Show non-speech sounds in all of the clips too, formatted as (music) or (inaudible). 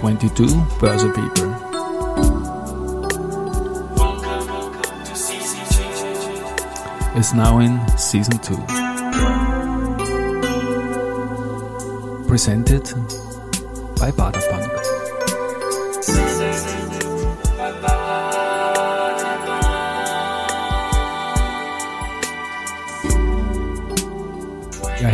22 Börse People. Is now in season 2. Presented by Baderbank.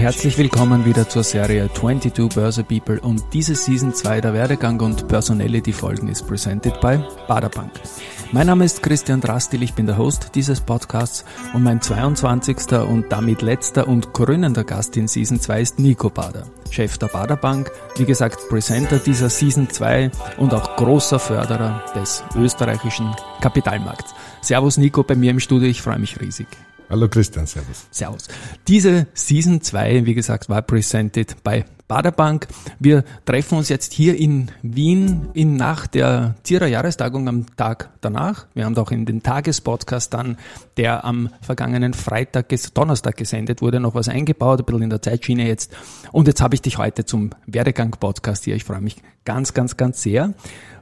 Herzlich willkommen wieder zur Serie 22 Börse People und diese Season 2 der Werdegang und Personality Folgen ist presented by Baderbank. Mein Name ist Christian Drastil, ich bin der Host dieses Podcasts und mein 22. und damit letzter und krönender Gast in Season 2 ist Nico Bader, Chef der Baderbank, wie gesagt Presenter dieser Season 2 und auch großer Förderer des österreichischen Kapitalmarkts. Servus Nico bei mir im Studio, ich freue mich riesig. Hallo Christian, Servus. Servus. Diese Season 2, wie gesagt, war presented bei Baderbank. Wir treffen uns jetzt hier in Wien in nach der Zierer Jahrestagung am Tag danach. Wir haben auch in den Tagespodcast dann, der am vergangenen Freitag, Donnerstag gesendet wurde, noch was eingebaut, ein bisschen in der Zeitschiene jetzt. Und jetzt habe ich dich heute zum Werdegang-Podcast hier. Ich freue mich ganz, ganz, ganz sehr.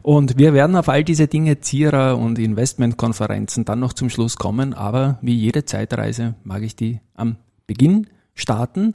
Und wir werden auf all diese Dinge, Zierer und Investmentkonferenzen dann noch zum Schluss kommen. Aber wie jede Zeitreise mag ich die am Beginn starten.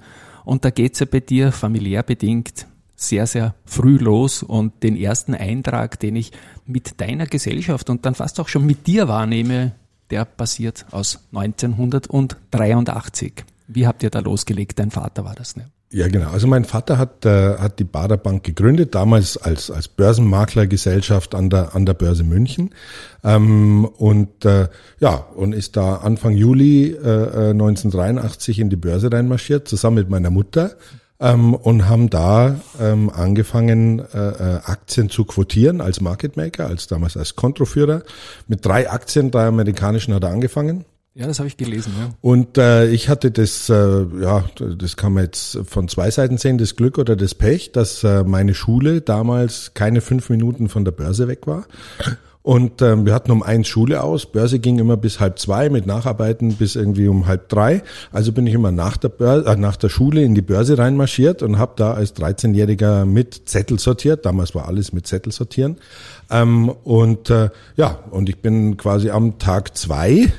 Und da geht's ja bei dir familiär bedingt sehr, sehr früh los. Und den ersten Eintrag, den ich mit deiner Gesellschaft und dann fast auch schon mit dir wahrnehme, der passiert aus 1983. Wie habt ihr da losgelegt? Dein Vater war das, ne? Ja, genau. Also mein Vater hat, äh, hat die Baderbank gegründet, damals als, als Börsenmaklergesellschaft an der, an der Börse München. Ähm, und äh, ja, und ist da Anfang Juli äh, 1983 in die Börse reinmarschiert, zusammen mit meiner Mutter. Ähm, und haben da ähm, angefangen, äh, äh Aktien zu quotieren als Market Maker, als damals als Kontroführer. Mit drei Aktien, drei amerikanischen hat er angefangen. Ja, das habe ich gelesen. Ja. Und äh, ich hatte das, äh, ja, das kann man jetzt von zwei Seiten sehen, das Glück oder das Pech, dass äh, meine Schule damals keine fünf Minuten von der Börse weg war. Und ähm, wir hatten um eins Schule aus. Börse ging immer bis halb zwei mit Nacharbeiten bis irgendwie um halb drei. Also bin ich immer nach der, Börse, äh, nach der Schule in die Börse reinmarschiert und habe da als 13-Jähriger mit Zettel sortiert. Damals war alles mit Zettel sortieren. Ähm, und äh, ja, und ich bin quasi am Tag zwei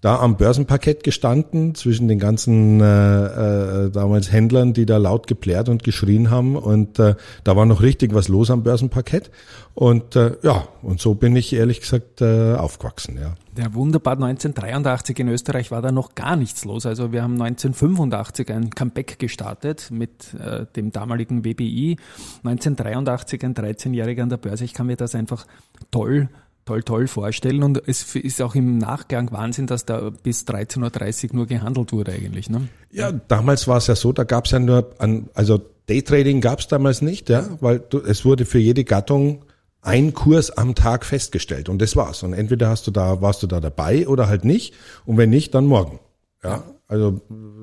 da am Börsenparkett gestanden zwischen den ganzen äh, äh, damals Händlern, die da laut geplärt und geschrien haben und äh, da war noch richtig was los am Börsenparkett und äh, ja und so bin ich ehrlich gesagt äh, aufgewachsen, ja. Ja, wunderbar. 1983 in Österreich war da noch gar nichts los. Also wir haben 1985 ein Comeback gestartet mit äh, dem damaligen WBI. 1983 ein 13-Jähriger an der Börse. Ich kann mir das einfach toll toll, toll vorstellen. Und es ist auch im Nachgang Wahnsinn, dass da bis 13.30 Uhr nur gehandelt wurde eigentlich. Ne? Ja, damals war es ja so, da gab es ja nur, an, also Daytrading gab es damals nicht, ja, weil du, es wurde für jede Gattung ein Kurs am Tag festgestellt und das war's. Und entweder hast du da, warst du da dabei oder halt nicht. Und wenn nicht, dann morgen. Ja, also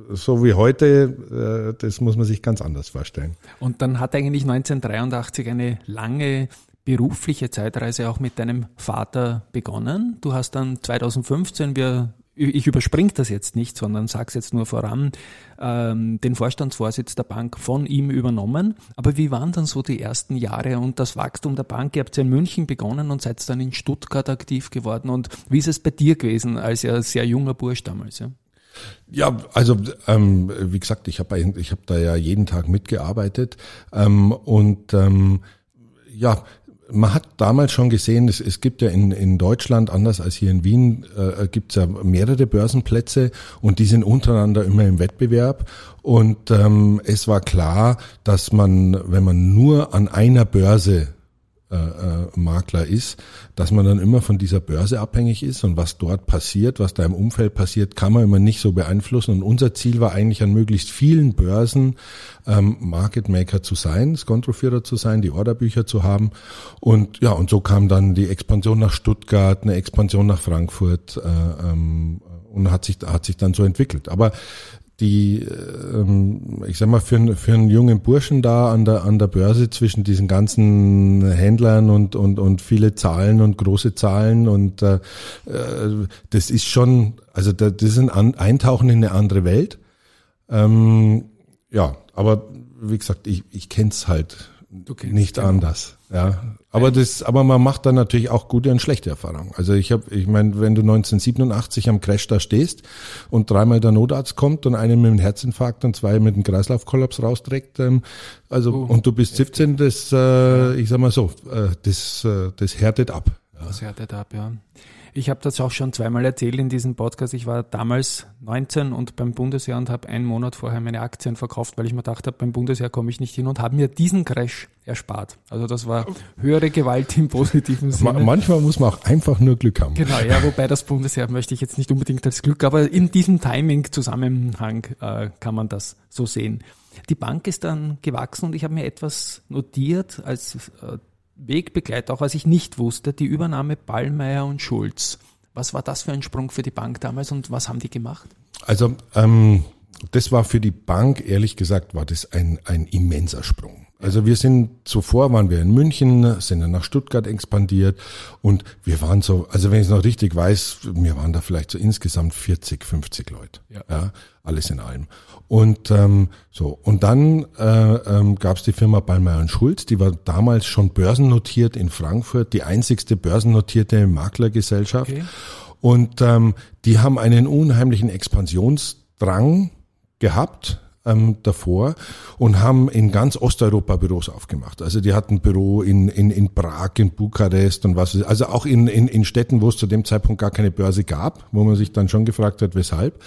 so wie heute, äh, das muss man sich ganz anders vorstellen. Und dann hat eigentlich 1983 eine lange berufliche Zeitreise auch mit deinem Vater begonnen. Du hast dann 2015, wir, ich überspringe das jetzt nicht, sondern sag's jetzt nur voran, ähm, den Vorstandsvorsitz der Bank von ihm übernommen. Aber wie waren dann so die ersten Jahre und das Wachstum der Bank? Ihr habt ja in München begonnen und seid dann in Stuttgart aktiv geworden. Und wie ist es bei dir gewesen, als ja sehr junger Bursch damals? Ja? Ja, also ähm, wie gesagt, ich habe ich hab da ja jeden Tag mitgearbeitet ähm, und ähm, ja, man hat damals schon gesehen, es, es gibt ja in, in Deutschland, anders als hier in Wien, äh, gibt es ja mehrere Börsenplätze und die sind untereinander immer im Wettbewerb. Und ähm, es war klar, dass man, wenn man nur an einer Börse äh, äh, Makler ist, dass man dann immer von dieser Börse abhängig ist und was dort passiert, was da im Umfeld passiert, kann man immer nicht so beeinflussen. Und unser Ziel war eigentlich an möglichst vielen Börsen ähm, Market Maker zu sein, Skontroführer zu sein, die Orderbücher zu haben. Und ja, und so kam dann die Expansion nach Stuttgart, eine Expansion nach Frankfurt äh, ähm, und hat sich hat sich dann so entwickelt. Aber die, ähm, ich sag mal, für, für einen jungen Burschen da an der, an der Börse zwischen diesen ganzen Händlern und, und, und viele Zahlen und große Zahlen und äh, äh das ist schon, also das ist ein Eintauchen in eine andere Welt. Ähm, ja, aber wie gesagt, ich, ich kenne es halt nicht genau. anders. Ja, aber das, aber man macht dann natürlich auch gute und schlechte Erfahrungen. Also ich habe, ich meine, wenn du 1987 am Crash da stehst und dreimal der Notarzt kommt und einen mit einem Herzinfarkt und zwei mit einem Kreislaufkollaps rausträgt, ähm, also oh, und du bist 17, das, äh, ich sag mal so, äh, das, äh, das härtet ab. Das härtet ab, ja. Ich habe das auch schon zweimal erzählt in diesem Podcast. Ich war damals 19 und beim Bundesheer und habe einen Monat vorher meine Aktien verkauft, weil ich mir gedacht habe, beim Bundesheer komme ich nicht hin und habe mir diesen Crash erspart. Also das war höhere Gewalt im positiven Sinne. Manchmal muss man auch einfach nur Glück haben. Genau, ja, wobei das Bundesheer möchte ich jetzt nicht unbedingt als Glück, aber in diesem Timing-Zusammenhang äh, kann man das so sehen. Die Bank ist dann gewachsen und ich habe mir etwas notiert als äh, Wegbegleiter, auch als ich nicht wusste, die Übernahme Ballmeier und Schulz. Was war das für ein Sprung für die Bank damals und was haben die gemacht? Also ähm, das war für die Bank, ehrlich gesagt, war das ein, ein immenser Sprung. Also wir sind zuvor waren wir in München, sind dann nach Stuttgart expandiert und wir waren so, also wenn ich es noch richtig weiß, wir waren da vielleicht so insgesamt 40, 50 Leute. Ja. ja alles in allem. Und ähm, so und dann äh, ähm, gab es die Firma Ballmeier und Schulz, die war damals schon börsennotiert in Frankfurt, die einzigste börsennotierte Maklergesellschaft. Okay. Und ähm, die haben einen unheimlichen Expansionsdrang gehabt ähm, davor und haben in ganz Osteuropa Büros aufgemacht. Also die hatten Büro in, in, in Prag, in Bukarest und was, also auch in, in, in Städten, wo es zu dem Zeitpunkt gar keine Börse gab, wo man sich dann schon gefragt hat, weshalb.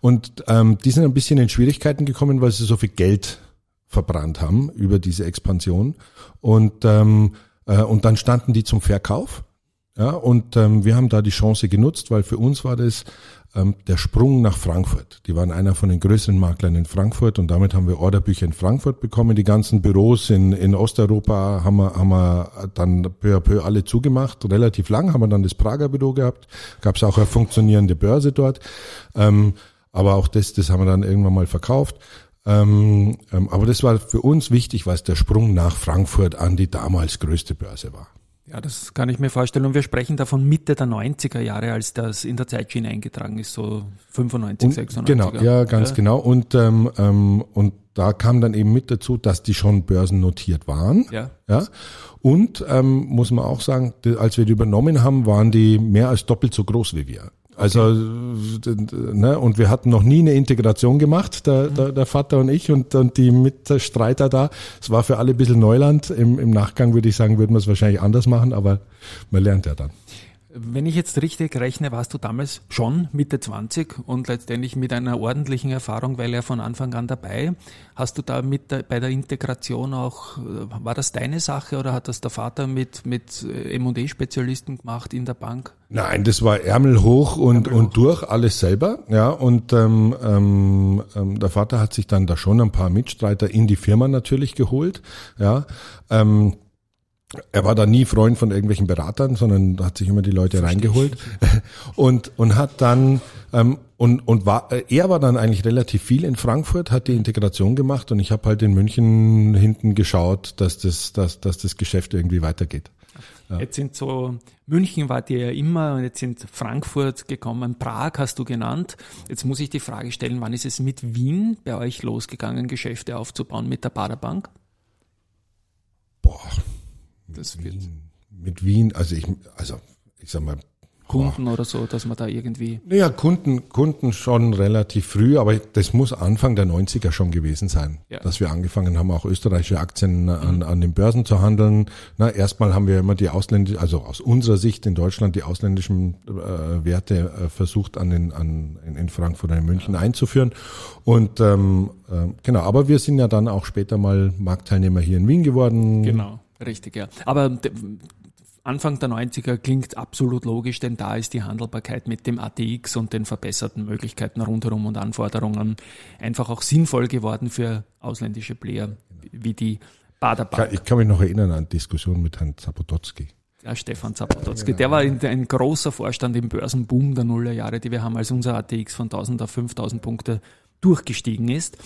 Und ähm, die sind ein bisschen in Schwierigkeiten gekommen, weil sie so viel Geld verbrannt haben über diese Expansion. Und, ähm, äh, und dann standen die zum Verkauf. Ja, und ähm, wir haben da die Chance genutzt, weil für uns war das ähm, der Sprung nach Frankfurt. Die waren einer von den größeren Maklern in Frankfurt und damit haben wir Orderbücher in Frankfurt bekommen. Die ganzen Büros in, in Osteuropa haben wir, haben wir dann peu à peu alle zugemacht. Relativ lang haben wir dann das Prager Büro gehabt. Gab es auch eine funktionierende Börse dort. Ähm, aber auch das, das haben wir dann irgendwann mal verkauft. Ähm, ähm, aber das war für uns wichtig, weil es der Sprung nach Frankfurt an die damals größte Börse war. Ja, das kann ich mir vorstellen. Und wir sprechen davon Mitte der 90er Jahre, als das in der Zeitschiene eingetragen ist, so 95, und, 96. Genau, ja, ganz ja. genau. Und, ähm, ähm, und da kam dann eben mit dazu, dass die schon börsennotiert waren. Ja. ja. Und ähm, muss man auch sagen, als wir die übernommen haben, waren die mehr als doppelt so groß wie wir. Also, ne, und wir hatten noch nie eine Integration gemacht, der, mhm. der, der Vater und ich und, und die Mitstreiter da. Es war für alle ein bisschen Neuland. Im, Im Nachgang würde ich sagen, würden wir es wahrscheinlich anders machen, aber man lernt ja dann. Wenn ich jetzt richtig rechne, warst du damals schon Mitte 20 und letztendlich mit einer ordentlichen Erfahrung, weil er von Anfang an dabei. Hast du da mit der, bei der Integration auch, äh, war das deine Sache oder hat das der Vater mit, mit äh, M&E-Spezialisten gemacht in der Bank? Nein, das war Ärmel hoch und, Ärmel und durch, alles selber. Ja, und ähm, ähm, ähm, der Vater hat sich dann da schon ein paar Mitstreiter in die Firma natürlich geholt. Ja, ähm, er war da nie Freund von irgendwelchen Beratern, sondern hat sich immer die Leute Verstehe reingeholt (laughs) und und hat dann ähm, und und war äh, er war dann eigentlich relativ viel in Frankfurt, hat die Integration gemacht und ich habe halt in München hinten geschaut, dass das dass, dass das Geschäft irgendwie weitergeht. Ja. Jetzt sind so München war dir ja immer und jetzt sind Frankfurt gekommen, Prag hast du genannt. Jetzt muss ich die Frage stellen, wann ist es mit Wien bei euch losgegangen, Geschäfte aufzubauen mit der Baderbank? Boah, das wird. Wien, mit Wien, also ich, also ich sag mal, Kunden oder so, dass man da irgendwie. Ja, Kunden, Kunden schon relativ früh, aber das muss Anfang der 90er schon gewesen sein, ja. dass wir angefangen haben, auch österreichische Aktien an, mhm. an den Börsen zu handeln. Na, erstmal haben wir immer die ausländischen, also aus unserer Sicht in Deutschland die ausländischen äh, Werte äh, versucht an den, an, in, in Frankfurt und in München ja. einzuführen. Und ähm, äh, genau, aber wir sind ja dann auch später mal Marktteilnehmer hier in Wien geworden. Genau. Richtig, ja. Aber Anfang der 90er klingt absolut logisch, denn da ist die Handelbarkeit mit dem ATX und den verbesserten Möglichkeiten rundherum und Anforderungen einfach auch sinnvoll geworden für ausländische Player wie die Baderbank. Ich kann mich noch erinnern an Diskussionen mit Herrn Zapototzki. Ja, Stefan Zapototzki. Der war ein großer Vorstand im Börsenboom der Nullerjahre, die wir haben, als unser ATX von 1000 auf 5000 Punkte durchgestiegen ist.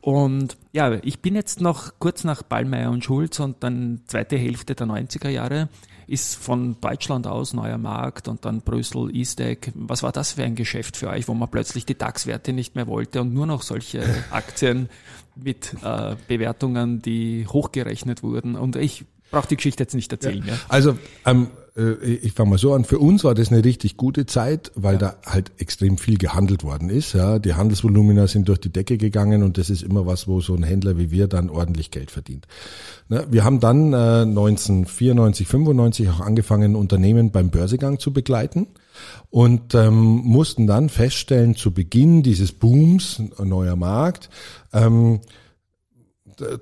Und ja, ich bin jetzt noch kurz nach Ballmeier und Schulz und dann zweite Hälfte der 90er Jahre ist von Deutschland aus neuer Markt und dann Brüssel, Eastec. Was war das für ein Geschäft für euch, wo man plötzlich die DAX-Werte nicht mehr wollte und nur noch solche (laughs) Aktien mit äh, Bewertungen, die hochgerechnet wurden? Und ich brauche die Geschichte jetzt nicht erzählen. Ja. Ja. Also ähm, äh, ich fange mal so an, für uns war das eine richtig gute Zeit, weil ja. da halt extrem viel gehandelt worden ist. Ja, Die Handelsvolumina sind durch die Decke gegangen und das ist immer was, wo so ein Händler wie wir dann ordentlich Geld verdient. Ne, wir haben dann äh, 1994, 95 auch angefangen, Unternehmen beim Börsegang zu begleiten und ähm, mussten dann feststellen, zu Beginn dieses Booms, neuer Markt, ähm,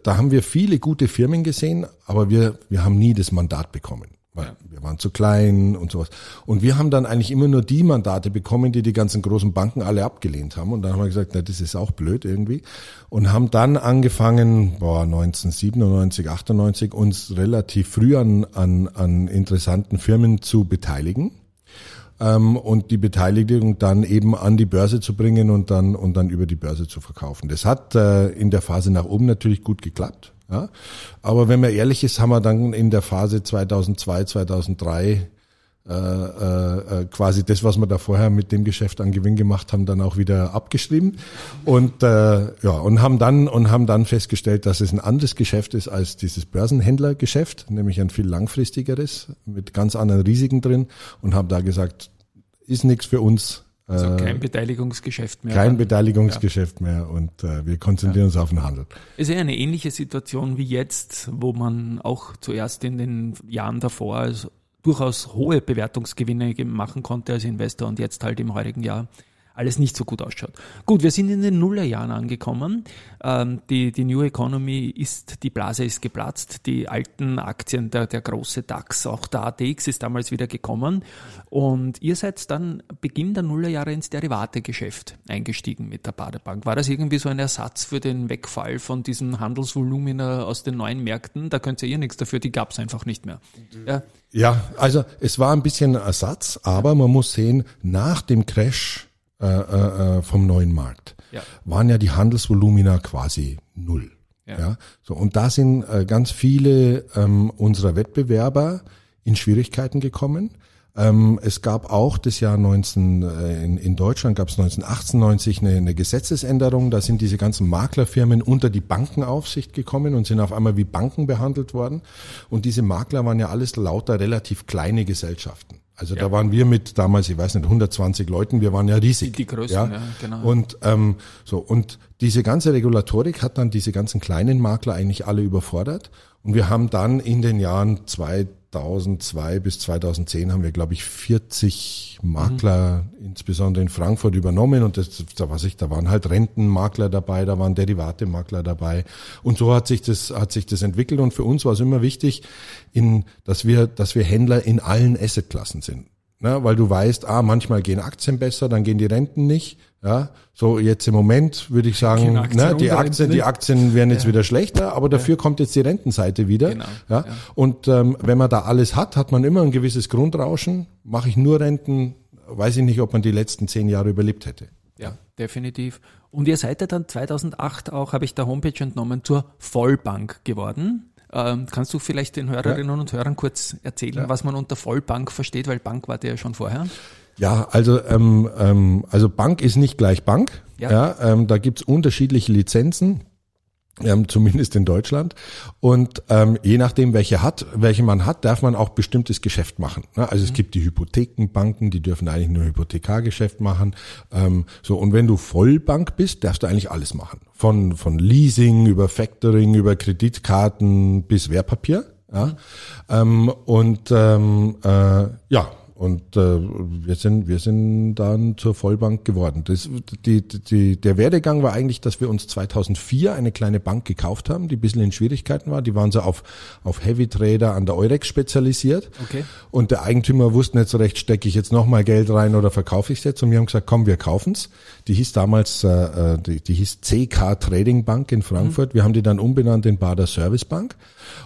da haben wir viele gute Firmen gesehen, aber wir, wir haben nie das Mandat bekommen. Weil ja. wir waren zu klein und sowas. Und wir haben dann eigentlich immer nur die Mandate bekommen, die die ganzen großen Banken alle abgelehnt haben. Und dann haben wir gesagt, na, das ist auch blöd irgendwie. Und haben dann angefangen, boah, 1997, 98, uns relativ früh an, an, an interessanten Firmen zu beteiligen ähm, und die Beteiligung dann eben an die Börse zu bringen und dann und dann über die Börse zu verkaufen. Das hat äh, in der Phase nach oben natürlich gut geklappt. Ja? Aber wenn man ehrlich ist, haben wir dann in der Phase 2002, 2003 äh, äh, quasi das, was wir da vorher mit dem Geschäft an Gewinn gemacht haben, dann auch wieder abgeschrieben und äh, ja und haben dann und haben dann festgestellt, dass es ein anderes Geschäft ist als dieses Börsenhändlergeschäft, nämlich ein viel langfristigeres mit ganz anderen Risiken drin und haben da gesagt, ist nichts für uns. Also äh, kein Beteiligungsgeschäft mehr. Kein Beteiligungsgeschäft ja. mehr und äh, wir konzentrieren ja. uns auf den Handel. Es ist ja eine ähnliche Situation wie jetzt, wo man auch zuerst in den Jahren davor also durchaus hohe Bewertungsgewinne machen konnte als Investor und jetzt halt im heurigen Jahr alles nicht so gut ausschaut. Gut, wir sind in den Nullerjahren angekommen. Ähm, die, die New Economy ist, die Blase ist geplatzt. Die alten Aktien, der, der große DAX, auch der ATX ist damals wieder gekommen. Und ihr seid dann Beginn der Nullerjahre ins Derivategeschäft eingestiegen mit der Badebank. War das irgendwie so ein Ersatz für den Wegfall von diesen Handelsvolumina aus den neuen Märkten? Da könnt ihr ihr nichts dafür, die gab es einfach nicht mehr. Ja. ja, also es war ein bisschen Ersatz, aber man muss sehen, nach dem Crash äh, äh, äh, vom neuen Markt, ja. waren ja die Handelsvolumina quasi null. Ja. ja. So, und da sind äh, ganz viele ähm, unserer Wettbewerber in Schwierigkeiten gekommen. Ähm, es gab auch das Jahr 19, äh, in, in Deutschland gab es 1998 eine, eine Gesetzesänderung. Da sind diese ganzen Maklerfirmen unter die Bankenaufsicht gekommen und sind auf einmal wie Banken behandelt worden. Und diese Makler waren ja alles lauter relativ kleine Gesellschaften. Also ja. da waren wir mit damals, ich weiß nicht, 120 Leuten, wir waren ja riesig. Die, die Größen, ja, ja genau. Und ähm, so und diese ganze Regulatorik hat dann diese ganzen kleinen Makler eigentlich alle überfordert. Und wir haben dann in den Jahren 2002 bis 2010 haben wir, glaube ich, 40 Makler, mhm. insbesondere in Frankfurt, übernommen. Und das, da weiß ich, da waren halt Rentenmakler dabei, da waren Derivatemakler dabei. Und so hat sich das, hat sich das entwickelt. Und für uns war es immer wichtig, in, dass wir, dass wir Händler in allen Assetklassen sind. Ne, weil du weißt, ah, manchmal gehen Aktien besser, dann gehen die Renten nicht. Ja, so jetzt im Moment würde ich sagen, ne, die Aktien, die Aktien werden jetzt ja. wieder schlechter, aber dafür ja. kommt jetzt die Rentenseite wieder. Genau. Ja, ja. und ähm, wenn man da alles hat, hat man immer ein gewisses Grundrauschen. Mache ich nur Renten, weiß ich nicht, ob man die letzten zehn Jahre überlebt hätte. Ja, definitiv. Und ihr seid ja dann 2008 auch, habe ich der Homepage entnommen, zur Vollbank geworden. Ähm, kannst du vielleicht den Hörerinnen ja. und Hörern kurz erzählen, ja. was man unter Vollbank versteht, weil Bank war der ja schon vorher? Ja, also ähm, ähm, also Bank ist nicht gleich Bank. Ja. ja ähm, da gibt's unterschiedliche Lizenzen ähm, zumindest in Deutschland. Und ähm, je nachdem, welche hat, welche man hat, darf man auch bestimmtes Geschäft machen. Ne? Also mhm. es gibt die Hypothekenbanken, die dürfen eigentlich nur Hypothekargeschäft machen. Ähm, so und wenn du Vollbank bist, darfst du eigentlich alles machen. Von von Leasing über Factoring über Kreditkarten bis Wertpapier. Ja? Mhm. Ähm, und ähm, äh, ja, und äh, wir sind wir sind dann zur Vollbank geworden. Das, die, die, der Werdegang war eigentlich, dass wir uns 2004 eine kleine Bank gekauft haben, die ein bisschen in Schwierigkeiten war. Die waren so auf, auf Heavy Trader an der Eurex spezialisiert. Okay. Und der Eigentümer wusste nicht so recht, stecke ich jetzt nochmal Geld rein oder verkaufe ich es jetzt? Und wir haben gesagt, komm, wir kaufen's. Die hieß damals, äh, äh die, die hieß CK Trading Bank in Frankfurt. Mhm. Wir haben die dann umbenannt in Bader Service Bank.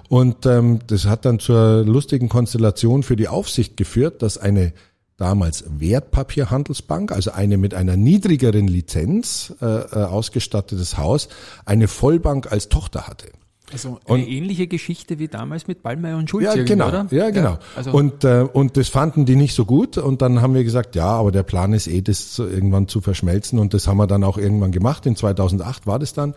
Und ähm, das hat dann zur lustigen Konstellation für die Aufsicht geführt, dass eine damals Wertpapierhandelsbank, also eine mit einer niedrigeren Lizenz äh, äh ausgestattetes Haus, eine Vollbank als Tochter hatte. Also eine und, ähnliche Geschichte wie damals mit Ballmeier und Schulz, ja, genau, oder? Ja, genau. Ja, also und, äh, und das fanden die nicht so gut und dann haben wir gesagt, ja, aber der Plan ist eh, das irgendwann zu verschmelzen und das haben wir dann auch irgendwann gemacht. In 2008 war das dann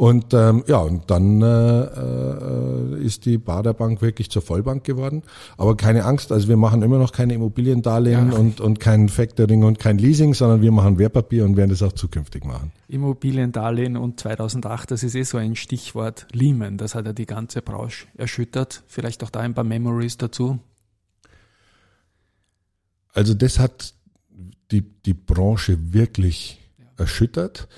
und ähm, ja, und dann äh, äh, ist die Baderbank wirklich zur Vollbank geworden. Aber keine Angst, also wir machen immer noch keine Immobiliendarlehen ja. und, und kein Factoring und kein Leasing, sondern wir machen Wertpapier und werden das auch zukünftig machen. Immobiliendarlehen und 2008, das ist eh so ein Stichwort Lehman, das hat ja die ganze Branche erschüttert. Vielleicht auch da ein paar Memories dazu. Also das hat die, die Branche wirklich ja. erschüttert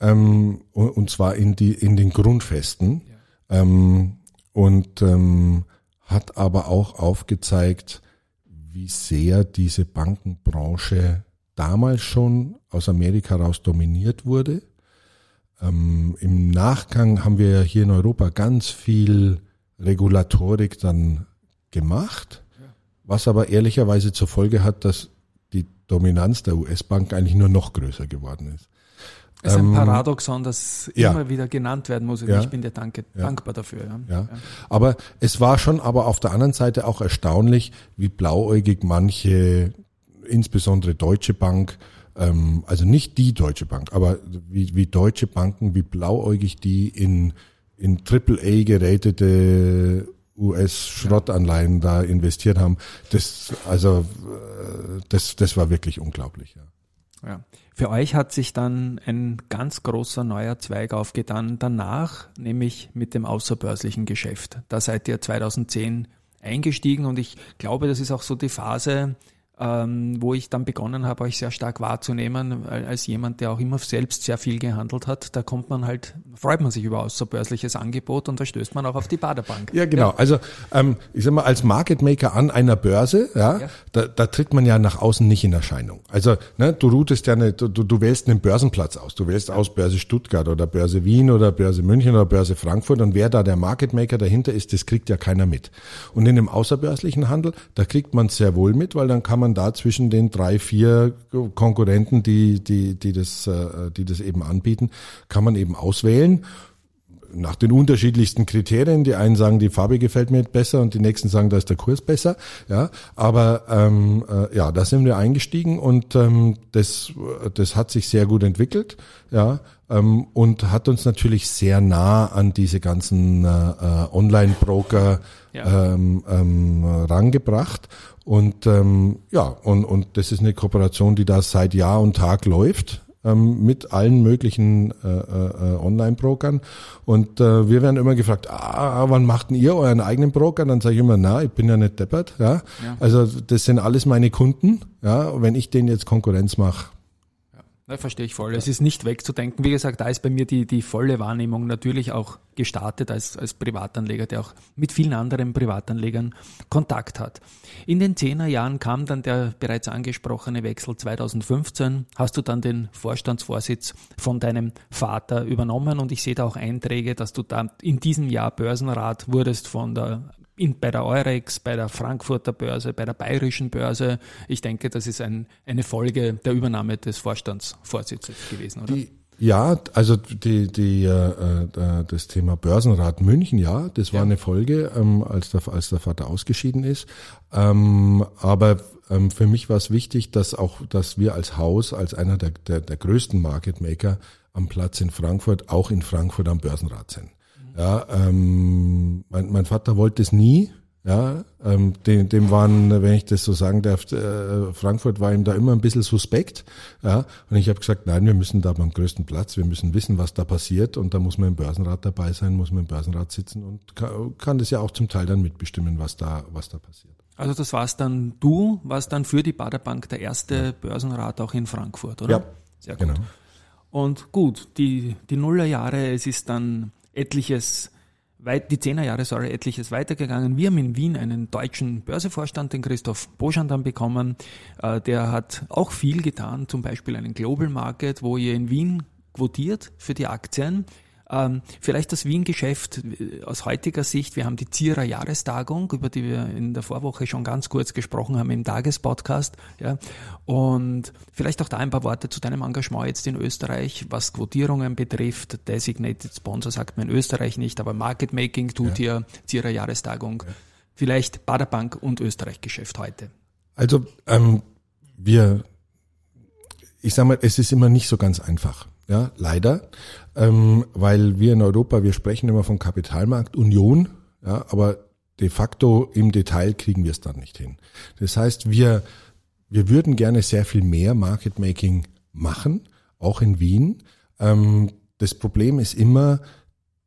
ähm, und, und, zwar in, die, in den Grundfesten. Ja. Ähm, und ähm, hat aber auch aufgezeigt, wie sehr diese Bankenbranche damals schon aus Amerika raus dominiert wurde. Ähm, Im Nachgang haben wir ja hier in Europa ganz viel Regulatorik dann gemacht, was aber ehrlicherweise zur Folge hat, dass die Dominanz der US-Bank eigentlich nur noch größer geworden ist. Es ist ein ähm, Paradoxon, das ja. immer wieder genannt werden muss. Ja. ich bin dir danke, ja. dankbar dafür. Ja. Aber es war schon aber auf der anderen Seite auch erstaunlich, wie blauäugig manche, insbesondere Deutsche Bank, ähm, also nicht die Deutsche Bank, aber wie, wie deutsche Banken, wie blauäugig die in, in AAA gerätete US-Schrottanleihen da investiert haben. Das, also, äh, das, das war wirklich unglaublich. Ja. Ja. Für euch hat sich dann ein ganz großer neuer Zweig aufgetan danach, nämlich mit dem außerbörslichen Geschäft. Da seid ihr 2010 eingestiegen und ich glaube, das ist auch so die Phase, ähm, wo ich dann begonnen habe, euch sehr stark wahrzunehmen, als jemand, der auch immer selbst sehr viel gehandelt hat. Da kommt man halt, freut man sich über außerbörsliches Angebot und da stößt man auch auf die Baderbank. Ja, genau. Ja. Also ähm, ich sag mal, als Market Maker an einer Börse, ja, ja. Da, da tritt man ja nach außen nicht in Erscheinung. Also ne, du routest ja nicht, du, du wählst einen Börsenplatz aus. Du wählst aus Börse Stuttgart oder Börse Wien oder Börse München oder Börse Frankfurt und wer da der Market Maker dahinter ist, das kriegt ja keiner mit. Und in dem außerbörslichen Handel, da kriegt man sehr wohl mit, weil dann kann man man da zwischen den drei, vier Konkurrenten, die, die, die, das, äh, die das eben anbieten, kann man eben auswählen nach den unterschiedlichsten Kriterien. Die einen sagen, die Farbe gefällt mir besser und die nächsten sagen, da ist der Kurs besser. Ja, aber ähm, äh, ja, da sind wir eingestiegen und ähm, das, das hat sich sehr gut entwickelt. Ja, ähm, und hat uns natürlich sehr nah an diese ganzen äh, äh Online-Broker ja. ähm, ähm, rangebracht. Und ähm, ja, und, und das ist eine Kooperation, die da seit Jahr und Tag läuft ähm, mit allen möglichen äh, äh, Online-Brokern. Und äh, wir werden immer gefragt, ah, wann macht denn ihr euren eigenen Broker? Dann sage ich immer, na, ich bin ja nicht deppert. Ja? ja. Also das sind alles meine Kunden. Ja, wenn ich denen jetzt Konkurrenz mache, ja, verstehe ich voll. Es ist nicht wegzudenken. Wie gesagt, da ist bei mir die, die volle Wahrnehmung natürlich auch gestartet als, als Privatanleger, der auch mit vielen anderen Privatanlegern Kontakt hat. In den Zehnerjahren kam dann der bereits angesprochene Wechsel 2015. Hast du dann den Vorstandsvorsitz von deinem Vater übernommen und ich sehe da auch Einträge, dass du da in diesem Jahr Börsenrat wurdest von der in, bei der Eurex, bei der Frankfurter Börse, bei der Bayerischen Börse. Ich denke, das ist ein, eine Folge der Übernahme des Vorstandsvorsitzes gewesen, oder? Die, ja, also die, die, äh, äh, das Thema Börsenrat München, ja, das war ja. eine Folge, ähm, als, der, als der Vater ausgeschieden ist. Ähm, aber ähm, für mich war es wichtig, dass auch, dass wir als Haus, als einer der, der, der größten Market Maker am Platz in Frankfurt, auch in Frankfurt am Börsenrat sind. Ja, ähm, mein, mein Vater wollte es nie. Ja, ähm, dem, dem waren, wenn ich das so sagen darf, äh, Frankfurt war ihm da immer ein bisschen suspekt. Ja, und ich habe gesagt, nein, wir müssen da beim größten Platz, wir müssen wissen, was da passiert und da muss man im Börsenrat dabei sein, muss man im Börsenrat sitzen und kann, kann das ja auch zum Teil dann mitbestimmen, was da, was da passiert. Also das war's dann du, warst dann für die Baderbank der erste ja. Börsenrat auch in Frankfurt, oder? Ja, sehr gut. Genau. Und gut, die, die Nullerjahre, es ist dann etliches weit, die Zehnerjahre, sorry, etliches weitergegangen. Wir haben in Wien einen deutschen Börsevorstand, den Christoph Boschan dann bekommen. Äh, der hat auch viel getan, zum Beispiel einen Global Market, wo ihr in Wien quotiert für die Aktien. Ähm, vielleicht das Wien-Geschäft äh, aus heutiger Sicht. Wir haben die Zierer Jahrestagung, über die wir in der Vorwoche schon ganz kurz gesprochen haben im Tagespodcast. Ja. Und vielleicht auch da ein paar Worte zu deinem Engagement jetzt in Österreich, was Quotierungen betrifft. Designated Sponsor sagt man in Österreich nicht, aber Market Making tut ja. hier Zierer Jahrestagung. Ja. Vielleicht Baderbank und Österreich-Geschäft heute. Also ähm, wir, ich sage mal, es ist immer nicht so ganz einfach. Ja, leider, ähm, weil wir in Europa, wir sprechen immer von Kapitalmarktunion, ja, aber de facto im Detail kriegen wir es dann nicht hin. Das heißt, wir, wir würden gerne sehr viel mehr Market Making machen, auch in Wien. Ähm, das Problem ist immer,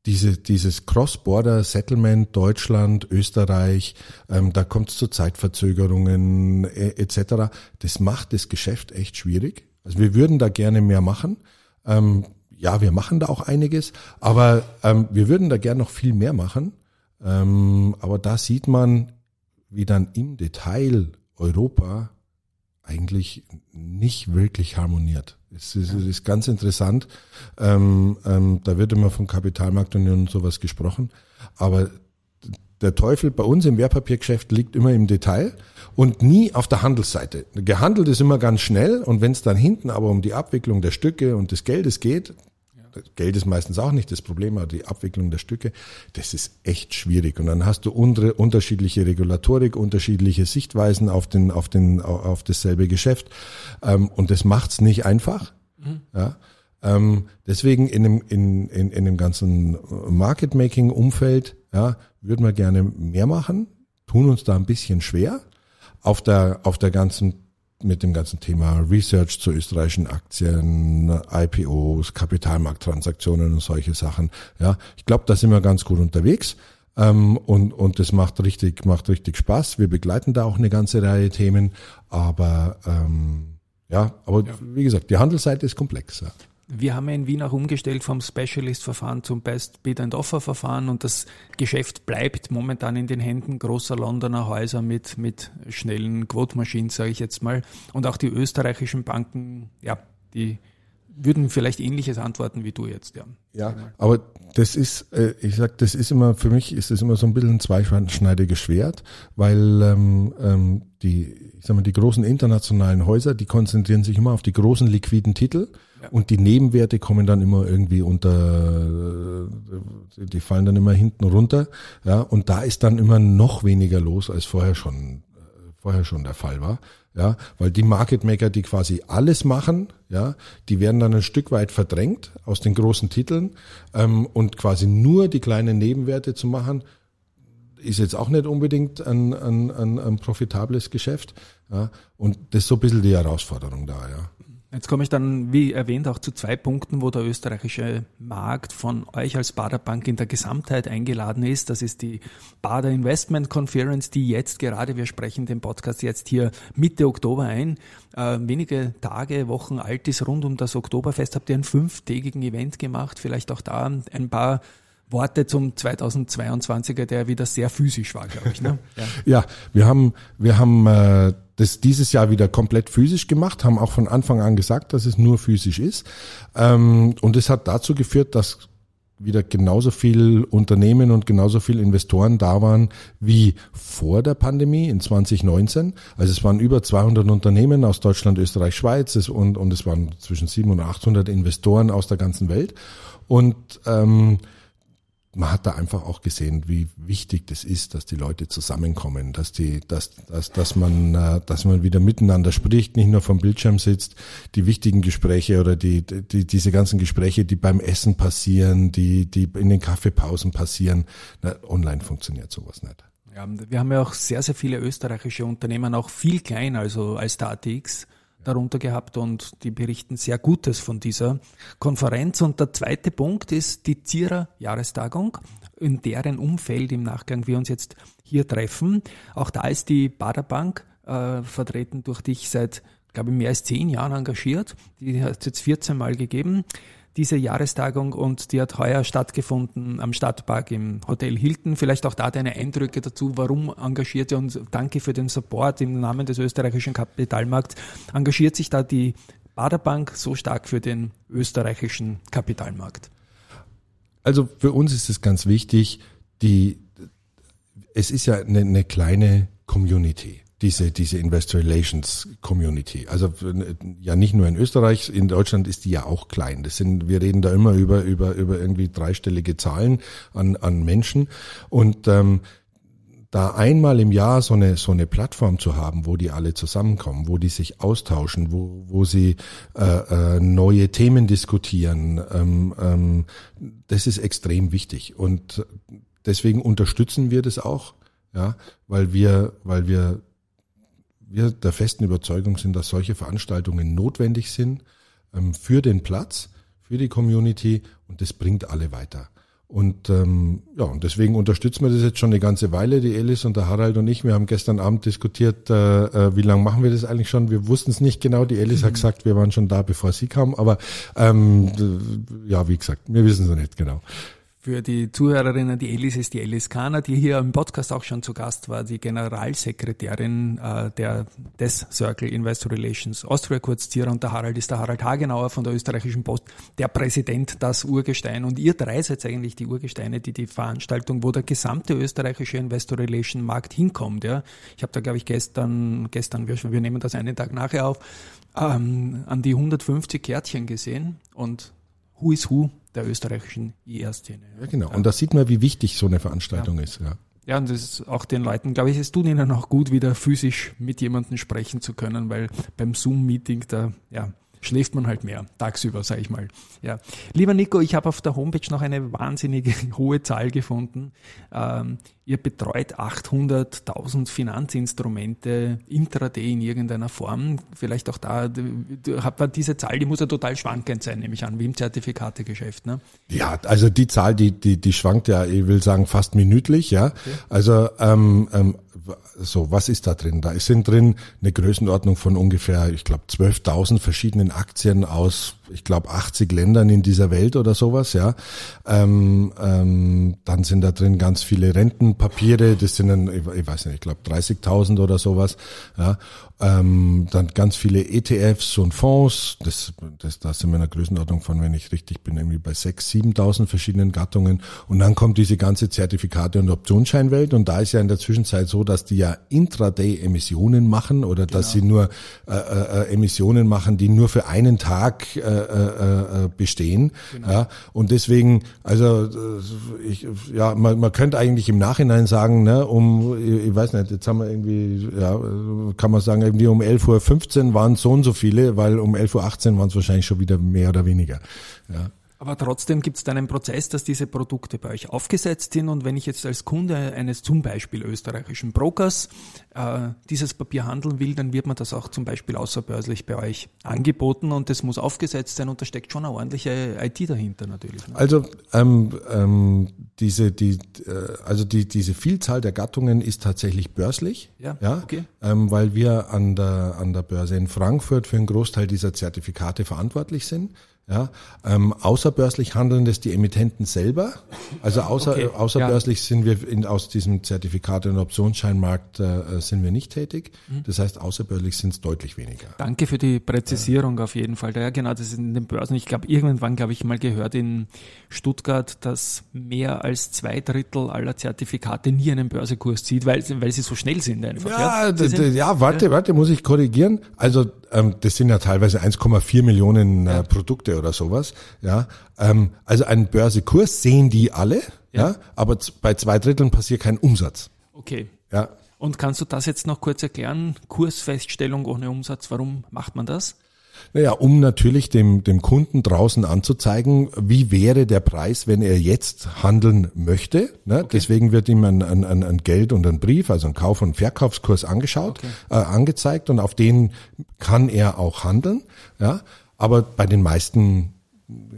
diese, dieses Cross-Border-Settlement Deutschland, Österreich, ähm, da kommt es zu Zeitverzögerungen äh, etc. Das macht das Geschäft echt schwierig. Also wir würden da gerne mehr machen. Ähm, ja, wir machen da auch einiges, aber ähm, wir würden da gerne noch viel mehr machen. Ähm, aber da sieht man, wie dann im Detail Europa eigentlich nicht wirklich harmoniert. Es ist, es ist ganz interessant. Ähm, ähm, da wird immer von Kapitalmarktunion und sowas gesprochen. Aber der Teufel bei uns im Wertpapiergeschäft liegt immer im Detail und nie auf der Handelsseite. Gehandelt ist immer ganz schnell und wenn es dann hinten aber um die Abwicklung der Stücke und des Geldes geht, Geld ist meistens auch nicht das Problem, aber die Abwicklung der Stücke, das ist echt schwierig. Und dann hast du unter, unterschiedliche Regulatorik, unterschiedliche Sichtweisen auf den, auf den, auf dasselbe Geschäft. Ähm, und das macht's nicht einfach. Mhm. Ja. Ähm, deswegen in dem, in, in, in dem ganzen Market-Making-Umfeld, ja, würden wir gerne mehr machen, tun uns da ein bisschen schwer. Auf der, auf der ganzen mit dem ganzen Thema Research zu österreichischen Aktien, IPOs, Kapitalmarkttransaktionen und solche Sachen. Ja, ich glaube, da sind wir ganz gut unterwegs. Ähm, und, und das macht richtig, macht richtig Spaß. Wir begleiten da auch eine ganze Reihe Themen, aber ähm, ja, aber ja. wie gesagt, die Handelsseite ist komplex. Wir haben in Wien auch umgestellt vom Specialist-Verfahren zum Best Bid and Offer-Verfahren und das Geschäft bleibt momentan in den Händen großer Londoner Häuser mit, mit schnellen Quote-Maschinen, sage ich jetzt mal. Und auch die österreichischen Banken, ja, die würden vielleicht ähnliches antworten wie du jetzt, ja. Ja, aber das ist, äh, ich sag, das ist immer, für mich ist das immer so ein bisschen ein zweischneidiges Schwert, weil ähm, ähm, die, ich sag mal, die großen internationalen Häuser, die konzentrieren sich immer auf die großen liquiden Titel und die Nebenwerte kommen dann immer irgendwie unter, äh, die fallen dann immer hinten runter. Ja, und da ist dann immer noch weniger los, als vorher schon, äh, vorher schon der Fall war. Ja, weil die Market Maker, die quasi alles machen, ja, die werden dann ein Stück weit verdrängt aus den großen Titeln ähm, und quasi nur die kleinen Nebenwerte zu machen, ist jetzt auch nicht unbedingt ein, ein, ein, ein profitables Geschäft. Ja, und das ist so ein bisschen die Herausforderung da, ja. Jetzt komme ich dann, wie erwähnt, auch zu zwei Punkten, wo der österreichische Markt von euch als Baderbank in der Gesamtheit eingeladen ist. Das ist die Bader Investment Conference, die jetzt gerade, wir sprechen den Podcast jetzt hier Mitte Oktober ein, äh, wenige Tage, Wochen alt ist rund um das Oktoberfest. Habt ihr einen fünftägigen Event gemacht? Vielleicht auch da ein paar Worte zum 2022er, der wieder sehr physisch war, glaube ich. Ne? (laughs) Ja. ja, wir haben, wir haben äh, das dieses Jahr wieder komplett physisch gemacht, haben auch von Anfang an gesagt, dass es nur physisch ist. Ähm, und es hat dazu geführt, dass wieder genauso viel Unternehmen und genauso viel Investoren da waren wie vor der Pandemie in 2019. Also es waren über 200 Unternehmen aus Deutschland, Österreich, Schweiz und, und es waren zwischen 700 und 800 Investoren aus der ganzen Welt. Und ähm, man hat da einfach auch gesehen, wie wichtig das ist, dass die Leute zusammenkommen, dass die, dass, dass, dass man, äh, dass man wieder miteinander spricht, nicht nur vom Bildschirm sitzt, die wichtigen Gespräche oder die, die, diese ganzen Gespräche, die beim Essen passieren, die, die in den Kaffeepausen passieren. Na, online funktioniert sowas nicht. Ja, wir haben ja auch sehr, sehr viele österreichische Unternehmen, auch viel kleiner, also als der ATX darunter gehabt und die berichten sehr Gutes von dieser Konferenz. Und der zweite Punkt ist die Zierer Jahrestagung, in deren Umfeld im Nachgang wir uns jetzt hier treffen. Auch da ist die Baderbank äh, vertreten durch dich seit, glaube ich, mehr als zehn Jahren engagiert. Die hat es jetzt 14 Mal gegeben diese Jahrestagung und die hat heuer stattgefunden am Stadtpark im Hotel Hilton. Vielleicht auch da deine Eindrücke dazu, warum engagiert ihr und danke für den Support im Namen des österreichischen Kapitalmarkts. Engagiert sich da die Baderbank so stark für den österreichischen Kapitalmarkt? Also für uns ist es ganz wichtig, die, es ist ja eine, eine kleine Community diese, diese Investor Relations Community. Also ja nicht nur in Österreich, in Deutschland ist die ja auch klein. Das sind, wir reden da immer über, über, über irgendwie dreistellige Zahlen an, an Menschen. Und ähm, da einmal im Jahr so eine so eine Plattform zu haben, wo die alle zusammenkommen, wo die sich austauschen, wo wo sie äh, äh, neue Themen diskutieren, ähm, ähm, das ist extrem wichtig und deswegen unterstützen wir das auch, ja, weil wir weil wir wir der festen Überzeugung sind, dass solche Veranstaltungen notwendig sind ähm, für den Platz, für die Community und das bringt alle weiter. Und ähm, ja, und deswegen unterstützen wir das jetzt schon eine ganze Weile, die Elis und der Harald und ich. Wir haben gestern Abend diskutiert, äh, äh wie lange machen wir das eigentlich schon. Wir wussten es nicht genau. Die Elis mhm. hat gesagt, wir waren schon da, bevor sie kam. Aber ähm, ja, wie gesagt, wir wissen es nicht genau. Für die Zuhörerinnen, die Elis ist die Elis Kahner, die hier im Podcast auch schon zu Gast war, die Generalsekretärin äh, der, des Circle Investor Relations Austria, kurz Zierer, und der Harald ist der Harald Hagenauer von der österreichischen Post, der Präsident das Urgestein. Und ihr drei seid eigentlich die Urgesteine, die die Veranstaltung, wo der gesamte österreichische Investor Relation Markt hinkommt. Ja. Ich habe da, glaube ich, gestern, gestern, wir, wir nehmen das einen Tag nachher auf, ähm, an die 150 Kärtchen gesehen und Who is Who der österreichischen IR-Szene. Ja, genau. Und da sieht man, wie wichtig so eine Veranstaltung ja. ist. Ja. Ja, und das ist auch den Leuten, glaube ich, es tut ihnen auch gut, wieder physisch mit jemandem sprechen zu können, weil beim Zoom-Meeting da, ja, schläft man halt mehr, tagsüber, sage ich mal. Ja. Lieber Nico, ich habe auf der Homepage noch eine wahnsinnige (laughs) hohe Zahl gefunden. Ähm, ihr betreut 800.000 Finanzinstrumente intraday in irgendeiner Form. Vielleicht auch da, hat man diese Zahl, die muss ja total schwankend sein, nehme ich an, wie im Zertifikategeschäft. Ne? Ja, also die Zahl, die, die, die schwankt ja, ich will sagen, fast minütlich, ja. Okay. Also ähm, ähm, so, was ist da drin? Da sind drin eine Größenordnung von ungefähr, ich glaube, 12.000 verschiedenen Aktien aus ich glaube, 80 Ländern in dieser Welt oder sowas, ja. Ähm, ähm, dann sind da drin ganz viele Rentenpapiere, das sind dann, ich weiß nicht, ich glaube 30.000 oder sowas, ja. Ähm, dann ganz viele ETFs und Fonds, das, das, da sind wir in einer Größenordnung von, wenn ich richtig bin, irgendwie bei 6.000, 7.000 verschiedenen Gattungen. Und dann kommt diese ganze Zertifikate- und Optionsscheinwelt und da ist ja in der Zwischenzeit so, dass die ja Intraday Emissionen machen oder genau. dass sie nur äh, äh, Emissionen machen, die nur für einen Tag äh, äh, äh, bestehen. Genau. Ja, und deswegen, also ich, ja, man, man könnte eigentlich im Nachhinein sagen, ne, um, ich, ich weiß nicht, jetzt haben wir irgendwie, ja, kann man sagen, irgendwie um 11.15 Uhr waren so und so viele, weil um 11.18 Uhr waren es wahrscheinlich schon wieder mehr oder weniger. Ja. Aber trotzdem gibt es dann einen Prozess, dass diese Produkte bei euch aufgesetzt sind. Und wenn ich jetzt als Kunde eines zum Beispiel österreichischen Brokers äh, dieses Papier handeln will, dann wird man das auch zum Beispiel außerbörslich bei euch angeboten und das muss aufgesetzt sein und da steckt schon eine ordentliche IT dahinter natürlich. Ne? Also ähm, ähm, diese die äh, also die diese Vielzahl der Gattungen ist tatsächlich börslich. Ja. ja okay. Ähm, weil wir an der an der Börse in Frankfurt für einen Großteil dieser Zertifikate verantwortlich sind. Ja, ähm, außerbörslich handeln das die Emittenten selber. Also außer, okay, außerbörslich ja. sind wir in, aus diesem Zertifikate- und Optionsscheinmarkt äh, sind wir nicht tätig. Mhm. Das heißt, außerbörslich sind es deutlich weniger. Danke für die Präzisierung ja. auf jeden Fall. Ja, genau, das ist in den Börsen. Ich glaube, irgendwann, glaube ich, mal gehört in Stuttgart, dass mehr als zwei Drittel aller Zertifikate nie einen Börsekurs zieht, weil, weil sie so schnell sind einfach. Ja, ja, sind, ja warte, warte, muss ich korrigieren. Also ähm, das sind ja teilweise 1,4 Millionen äh, Produkte oder sowas. Ja, ähm, also einen Börsekurs sehen die alle, ja, ja aber bei zwei Dritteln passiert kein Umsatz. Okay. Ja. Und kannst du das jetzt noch kurz erklären? Kursfeststellung ohne Umsatz, warum macht man das? Naja, um natürlich dem, dem Kunden draußen anzuzeigen, wie wäre der Preis, wenn er jetzt handeln möchte. Ne? Okay. Deswegen wird ihm ein, ein, ein Geld und ein Brief, also ein Kauf- und Verkaufskurs angeschaut, okay. äh, angezeigt und auf den kann er auch handeln. Ja? Aber bei den meisten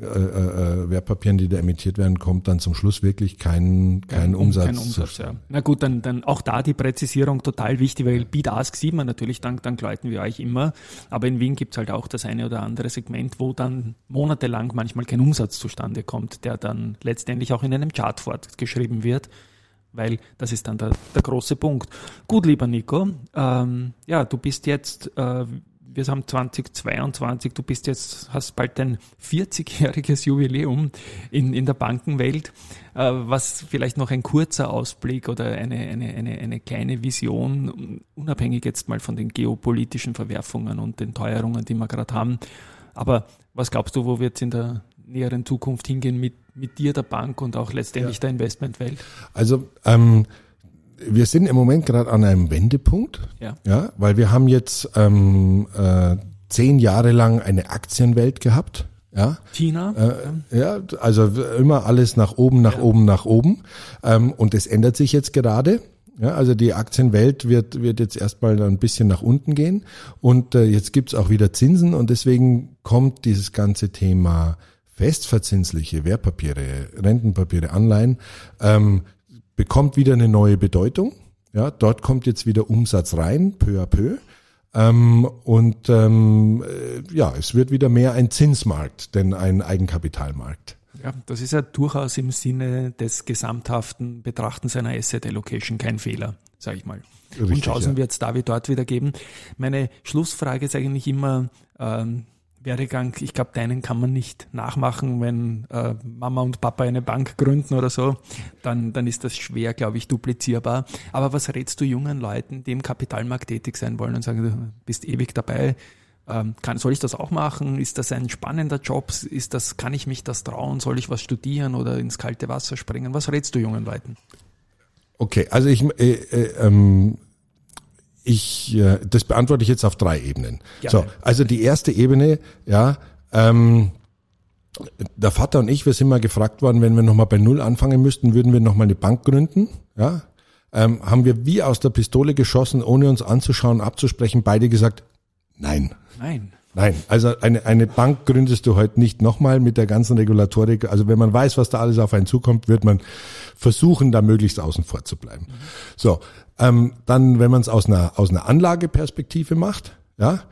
äh, äh, Wertpapieren, die da emittiert werden, kommt dann zum Schluss wirklich kein, kein ja, Umsatz. Kein Umsatz ja. Na gut, dann, dann auch da die Präzisierung total wichtig, weil Bid-Ask sieht man natürlich, dann, dann läuten wir euch immer. Aber in Wien gibt's halt auch das eine oder andere Segment, wo dann monatelang manchmal kein Umsatz zustande kommt, der dann letztendlich auch in einem Chart fortgeschrieben wird weil das ist dann der, der große Punkt. Gut, lieber Nico, ähm, ja, du bist jetzt, äh, wir haben 2022, du bist jetzt, hast bald dein 40-jähriges Jubiläum in, in der Bankenwelt. Äh, was vielleicht noch ein kurzer Ausblick oder eine, eine, eine, eine kleine Vision, unabhängig jetzt mal von den geopolitischen Verwerfungen und den Teuerungen, die wir gerade haben. Aber was glaubst du, wo wird es in der näheren Zukunft hingehen mit, mit dir, der Bank und auch letztendlich ja. der Investmentwelt? Also ähm, wir sind im Moment gerade an einem Wendepunkt, ja. ja, weil wir haben jetzt ähm, äh, zehn Jahre lang eine Aktienwelt gehabt. Ja. China. Äh, ja, also immer alles nach oben, nach ja. oben, nach oben. Ähm, und es ändert sich jetzt gerade. Ja, also die Aktienwelt wird, wird jetzt erstmal ein bisschen nach unten gehen. Und äh, jetzt gibt's auch wieder Zinsen und deswegen kommt dieses ganze Thema festverzinsliche Wertpapiere, Rentenpapiere, Anleihen ähm, bekommt wieder eine neue Bedeutung. Ja, dort kommt jetzt wieder Umsatz rein, peu à peu. Ähm, und ähm, äh, ja, es wird wieder mehr ein Zinsmarkt, denn ein Eigenkapitalmarkt. Ja, das ist ja durchaus im Sinne des gesamthaften Betrachtens einer Asset Allocation kein Fehler, sage ich mal. Richtig, und Chancen ja. wird es da wie dort wieder geben. Meine Schlussfrage ist eigentlich immer, ähm, Werdegang, ich glaube, deinen kann man nicht nachmachen, wenn äh, Mama und Papa eine Bank gründen oder so, dann, dann ist das schwer, glaube ich, duplizierbar. Aber was rätst du jungen Leuten, die im Kapitalmarkt tätig sein wollen und sagen, du bist ewig dabei, ähm, kann, soll ich das auch machen? Ist das ein spannender Job? Ist das, kann ich mich das trauen? Soll ich was studieren oder ins kalte Wasser springen? Was rätst du jungen Leuten? Okay, also ich, äh, äh, ähm, ich, äh, das beantworte ich jetzt auf drei Ebenen. Gerne. So, also die erste Ebene, ja, ähm, der Vater und ich, wir sind mal gefragt worden, wenn wir nochmal bei Null anfangen müssten, würden wir nochmal eine Bank gründen, ja. Ähm, haben wir wie aus der Pistole geschossen, ohne uns anzuschauen, abzusprechen, beide gesagt, nein. Nein. Nein, also eine, eine Bank gründest du heute nicht nochmal mit der ganzen Regulatorik. Also wenn man weiß, was da alles auf einen zukommt, wird man versuchen, da möglichst außen vor zu bleiben. Mhm. So, ähm, dann, wenn man es aus einer, aus einer Anlageperspektive macht, ja,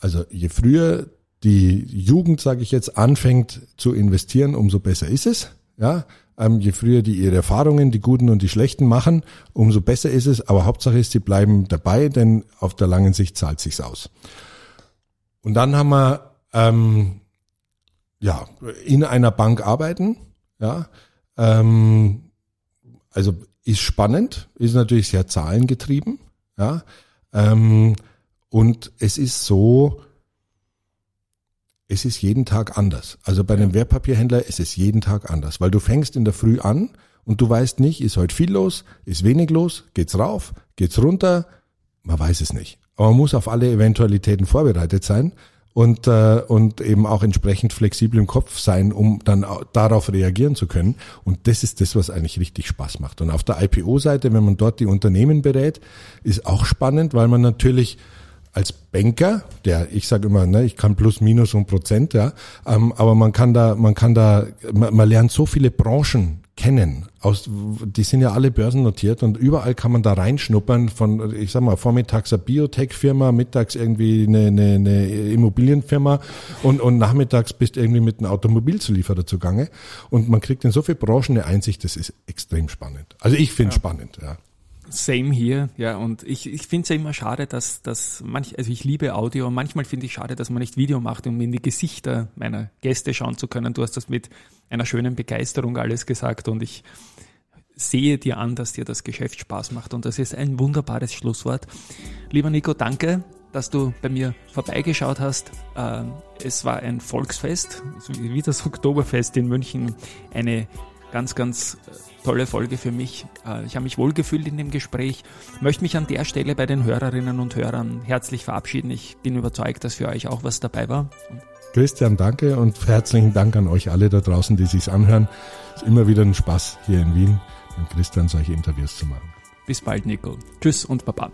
also je früher die Jugend, sage ich jetzt, anfängt zu investieren, umso besser ist es. Ja, ähm, je früher die ihre Erfahrungen, die guten und die schlechten machen, umso besser ist es. Aber Hauptsache ist, sie bleiben dabei, denn auf der langen Sicht zahlt sich's aus. Und dann haben wir ähm, ja in einer Bank arbeiten. Ja, ähm, also ist spannend, ist natürlich sehr zahlengetrieben, ja. Ähm, und es ist so, es ist jeden Tag anders. Also bei einem Wertpapierhändler ist es jeden Tag anders, weil du fängst in der Früh an und du weißt nicht, ist heute viel los, ist wenig los, geht's rauf, geht's runter, man weiß es nicht. Aber man muss auf alle Eventualitäten vorbereitet sein und, äh, und eben auch entsprechend flexibel im Kopf sein, um dann darauf reagieren zu können. Und das ist das, was eigentlich richtig Spaß macht. Und auf der IPO-Seite, wenn man dort die Unternehmen berät, ist auch spannend, weil man natürlich als Banker, der ich sage immer, ne, ich kann plus minus und Prozent, ja, ähm, aber man kann da, man kann da, man, man lernt so viele Branchen kennen. Aus, die sind ja alle börsennotiert und überall kann man da reinschnuppern von, ich sag mal, vormittags eine Biotech-Firma, mittags irgendwie eine, eine, eine Immobilienfirma und, und nachmittags bist du irgendwie mit einem Automobilzulieferer zugange. Und man kriegt in so viele Branchen eine Einsicht, das ist extrem spannend. Also ich finde ja. spannend, ja. Same hier, ja. Und ich, ich finde es ja immer schade, dass, dass manch, also ich liebe Audio manchmal finde ich schade, dass man nicht Video macht, um in die Gesichter meiner Gäste schauen zu können. Du hast das mit einer schönen Begeisterung alles gesagt und ich sehe dir an, dass dir das Geschäft Spaß macht und das ist ein wunderbares Schlusswort. Lieber Nico, danke, dass du bei mir vorbeigeschaut hast. Ähm, es war ein Volksfest, wie das Oktoberfest in München, eine ganz, ganz äh, tolle Folge für mich. Äh, ich habe mich wohlgefühlt in dem Gespräch, möchte mich an der Stelle bei den Hörerinnen und Hörern herzlich verabschieden. Ich bin überzeugt, dass für euch auch was dabei war. Christian, danke und herzlichen Dank an euch alle da draußen, die sich's anhören. Es ist immer wieder ein Spaß hier in Wien mit Christian solche Interviews zu machen. Bis bald, Nico. Tschüss und Baba.